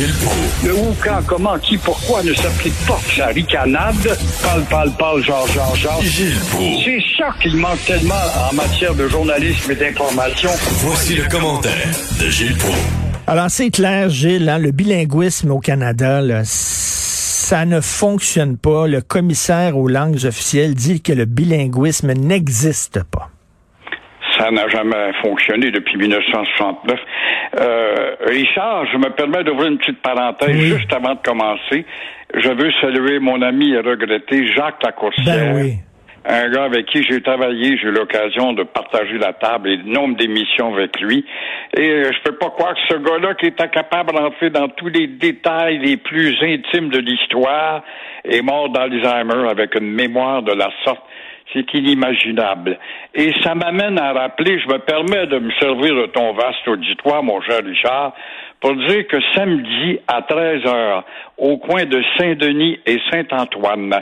Gilles Proulx. Le où, quand, comment, qui, pourquoi ne s'applique pas? Sa ricanade. Parle, parle, parle, genre, genre, genre. Gilles Proulx. C'est ça qu'il manque tellement en matière de journalisme et d'information. Voici le commentaire de Gilles Proulx. Alors, c'est clair, Gilles, hein, le bilinguisme au Canada, là, ça ne fonctionne pas. Le commissaire aux langues officielles dit que le bilinguisme n'existe pas. Ça n'a jamais fonctionné depuis 1969. Euh, Richard, je me permets d'ouvrir une petite parenthèse Oui. juste avant de commencer. Je veux saluer mon ami et regretter Jacques Lacourcière. Ben oui. Un gars avec qui j'ai travaillé, j'ai eu l'occasion de partager la table et le nombre d'émissions avec lui. Et je peux pas croire que ce gars-là qui était capable d'entrer dans tous les détails les plus intimes de l'histoire est mort d'Alzheimer avec une mémoire de la sorte. C'est inimaginable. Et ça m'amène à rappeler, je me permets de me servir de ton vaste auditoire, mon cher Richard, pour dire que samedi à 13 heures, au coin de Saint-Denis et Saint-Antoine,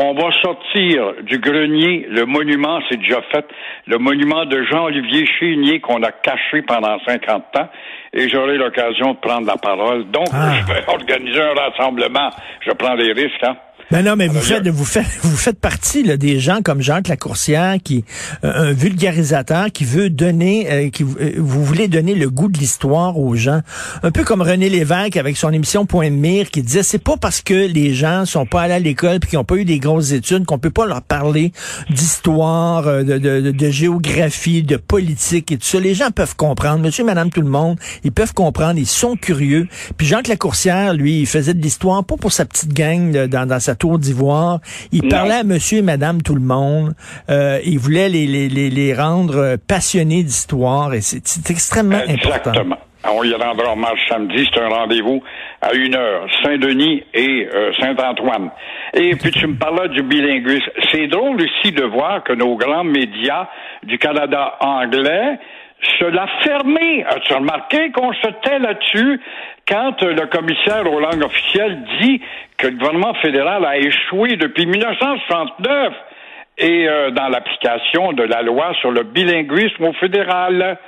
on va sortir du grenier le monument, c'est déjà fait, le monument de Jean-Olivier Chénier qu'on a caché pendant 50 ans, et j'aurai l'occasion de prendre la parole. Donc, Ah. je vais organiser un rassemblement. Je prends des risques, hein. Ben non, mais vous faites, je- vous faites, vous faites partie là, des gens comme Jacques Lacourcière, qui euh, un vulgarisateur qui veut donner, euh, qui euh, vous voulez donner le goût de l'histoire aux gens, un peu comme René Lévesque avec son émission Point de mire, qui disait c'est pas parce que les gens sont pas allés à l'école puis qu'ils ont pas eu des grosses études qu'on peut pas leur parler d'histoire, euh, de, de, de- de géographie, de politique et tout ça. Les gens peuvent comprendre, Monsieur, Madame, tout le monde, ils peuvent comprendre, ils sont curieux. Puis Jacques Lacourcière, lui, il faisait de l'histoire pas pour sa petite gang là, dans, dans sa tour d'ivoire. Il Non. parlait à monsieur et madame tout le monde. Euh, il voulait les, les, les, les rendre euh, passionnés d'histoire et c'est extrêmement important. Exactement. On y rendra hommage samedi. C'est un rendez-vous à une heure. Saint-Denis et euh, Saint-Antoine. Et puis tu me parlais du bilinguisme. C'est drôle aussi de voir que nos grands médias du Canada anglais se l'a fermé. As-tu remarqué qu'on se tait là-dessus? Quand euh, le commissaire aux langues officielles dit que le gouvernement fédéral a échoué depuis 1969 et euh, dans l'application de la loi sur le bilinguisme au fédéral.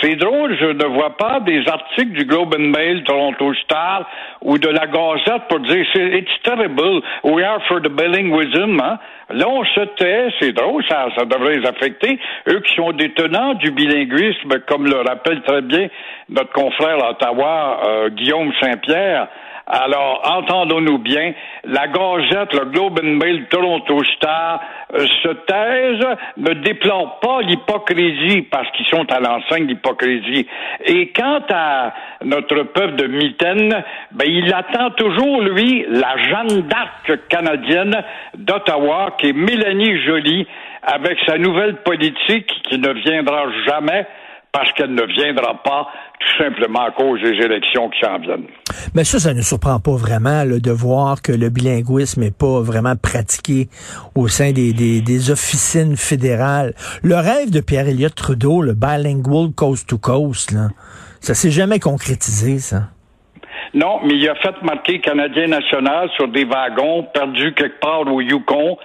C'est drôle, je ne vois pas des articles du Globe and Mail, Toronto Star ou de la Gazette pour dire it's terrible, we are for the bilingualism. Hein? Là, on se tait, c'est drôle, ça, ça devrait les affecter. Eux qui sont des tenants du bilinguisme, comme le rappelle très bien notre confrère à Ottawa, euh, Guillaume Saint-Pierre. Alors, entendons-nous bien, la Gazette, le Globe and Mail, Toronto Star euh, se taisent, ne déplorent pas l'hypocrisie parce qu'ils sont à l'enseigne d'hypocrisie. Et quant à notre peuple de mitaine, ben, il attend toujours, lui, la Jeanne d'Arc canadienne d'Ottawa, qui est Mélanie Joly, avec sa nouvelle politique qui ne viendra jamais parce qu'elle ne viendra pas tout simplement à cause des élections qui s'en viennent. Mais ça, ça ne surprend pas vraiment là, de voir que le bilinguisme n'est pas vraiment pratiqué au sein des, des, des officines fédérales. Le rêve de Pierre Elliott Trudeau, le bilingual coast to coast, là, ça s'est jamais concrétisé, ça. Non, mais il a fait marquer Canadien national sur des wagons perdus quelque part au Yukon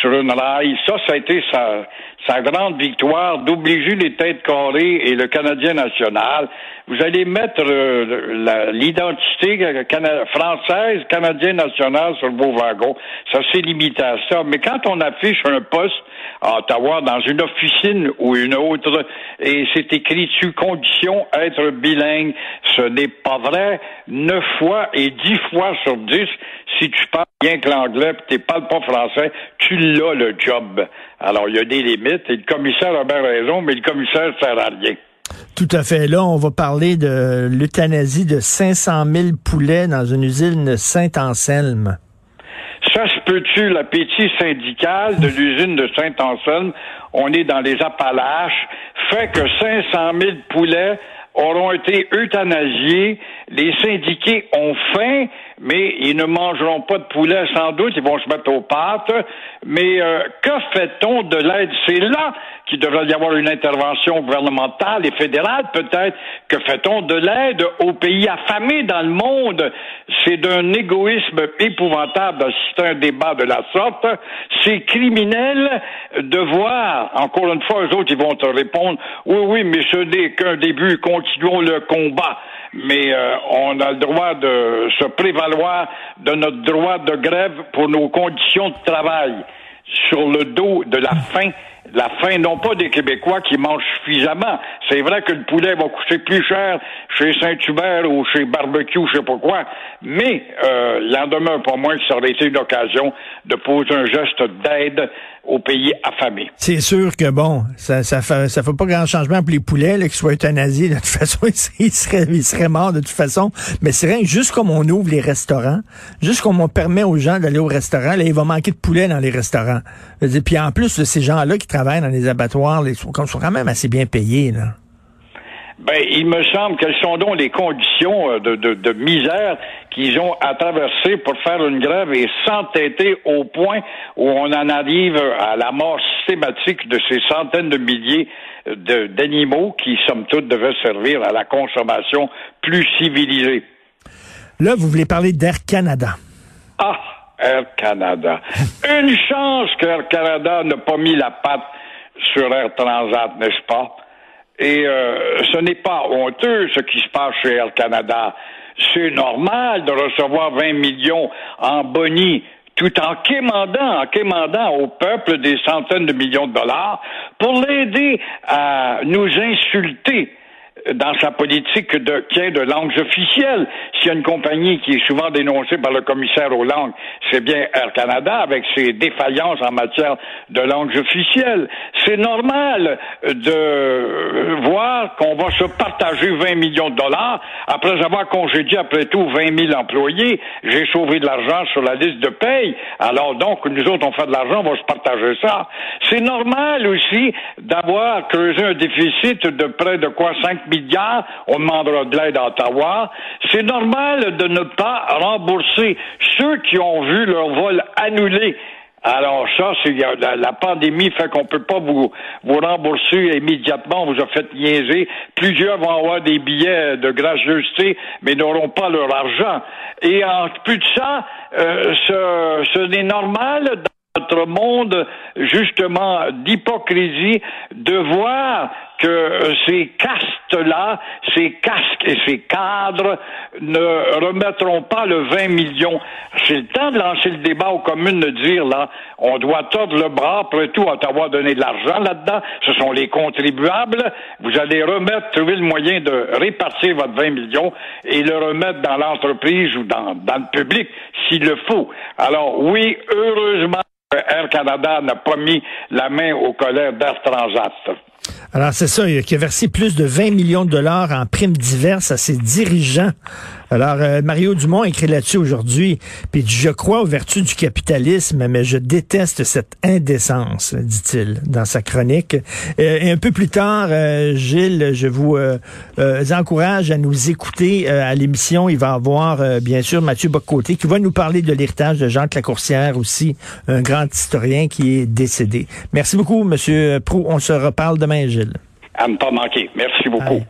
sur une rail. Ça, ça a été sa, sa grande victoire d'obliger les têtes carrées et le Canadien national. Vous allez mettre euh, l'identité cana- française, Canadien national sur vos wagons. Ça s'est limité à ça. Mais quand on affiche un poste à Ottawa dans une officine ou une autre et c'est écrit dessus condition être bilingue, ce n'est pas vrai. Neuf fois et dix fois sur dix, si tu parles bien que l'anglais et tu parles pas français, tu l'as le job. Alors il y a des limites et le commissaire a bien raison, mais le commissaire sert à rien. Tout à fait. Là, on va parler de l'euthanasie de 500 000 poulets dans une usine Saint-Anselme. Peut-tu, l'appétit syndical de l'usine de Saint-Anselme, on est dans les Appalaches, fait que 500 000 poulets auront été euthanasiés. Les syndiqués ont faim, mais ils ne mangeront pas de poulet sans doute, ils vont se mettre aux pâtes. Mais euh, que fait-on de l'aide? C'est là qu'il devrait y avoir une intervention gouvernementale et fédérale peut-être. Que fait-on de l'aide aux pays affamés dans le monde? C'est d'un égoïsme épouvantable d'assister à un débat de la sorte. C'est criminel de voir, encore une fois, eux autres, ils vont te répondre, oui, oui, mais ce n'est qu'un début, continuons le combat. Mais euh, on a le droit de se prévaloir de notre droit de grève pour nos conditions de travail. Sur le dos de la faim la faim non pas des Québécois qui mangent suffisamment. C'est vrai que le poulet va coûter plus cher chez Saint-Hubert ou chez Barbecue, je sais pas quoi, mais euh, il en demeure pas moins ça aurait été une occasion de poser un geste d'aide aux pays affamés. C'est sûr que bon, ça ça fait ça fait pas grand changement pour les poulets qu'ils soient euthanasiés. De toute façon, ils seraient ils seraient morts de toute façon. Mais c'est rien, juste comme on ouvre les restaurants, juste comme on permet aux gens d'aller au restaurant, là, il va manquer de poulet dans les restaurants. Puis en plus, ces gens-là qui travaillent dans les abattoirs, ils sont, quand même assez bien payés là. Ben, il me semble quelles sont donc les conditions euh, de, de, de misère qu'ils ont à traverser pour faire une grève et s'entêter au point où on en arrive à la mort systématique de ces centaines de milliers d'animaux qui, somme toute, devaient servir à la consommation plus civilisée. Là, vous voulez parler d'Air Canada. Ah, Air Canada. Une chance qu'Air Canada n'a pas mis la patte sur Air Transat, n'est-ce pas? Et euh, ce n'est pas honteux ce qui se passe chez Air Canada. C'est normal de recevoir 20 millions en boni tout en quémandant, en quémandant au peuple des centaines de millions de dollars pour l'aider à nous insulter dans sa politique de de langues officielles. S'il y a une compagnie qui est souvent dénoncée par le commissaire aux langues, c'est bien Air Canada avec ses défaillances en matière de langues officielles. C'est normal de voir qu'on va se partager 20 millions de dollars après avoir congédié après tout 20 000 employés. J'ai sauvé de l'argent sur la liste de paye. Alors donc, nous autres, on fait de l'argent, on va se partager ça. C'est normal aussi d'avoir creusé un déficit de près de quoi 5 millions on demandera de l'aide à Ottawa. C'est normal de ne pas rembourser ceux qui ont vu leur vol annulé. Alors ça, c'est la, pandémie fait qu'on peut pas vous vous rembourser immédiatement. On vous a fait niaiser. Plusieurs vont avoir des billets de gracieuseté, mais n'auront pas leur argent. Et en plus de ça, euh, ce, ce n'est normal monde, justement, d'hypocrisie, de voir que ces castes-là, ces casques et ces cadres ne remettront pas le 20 millions. C'est le temps de lancer le débat aux communes de dire, là, on doit tordre le bras, après tout, Ottawa donner de l'argent là-dedans. Ce sont les contribuables. Vous allez remettre, trouver le moyen de répartir votre 20 millions et le remettre dans l'entreprise ou dans, dans le public, s'il le faut. Alors, oui, heureusement, Air Canada n'a pas mis la main au colère d'Air Transat. Alors, c'est ça, qui a versé plus de 20 millions de dollars en primes diverses à ses dirigeants. Alors, euh, Mario Dumont écrit là-dessus aujourd'hui, puis je crois aux vertus du capitalisme, mais je déteste cette indécence, dit-il dans sa chronique. Euh, et un peu plus tard, euh, Gilles, je vous encourage à nous écouter à l'émission. Il va avoir, bien sûr, Mathieu Bocoté qui va nous parler de l'héritage de Jean Lacourcière aussi, un grand historien qui est décédé. Merci beaucoup, Monsieur Prou. On se reparle demain, Gilles. À ne pas manquer. Merci beaucoup.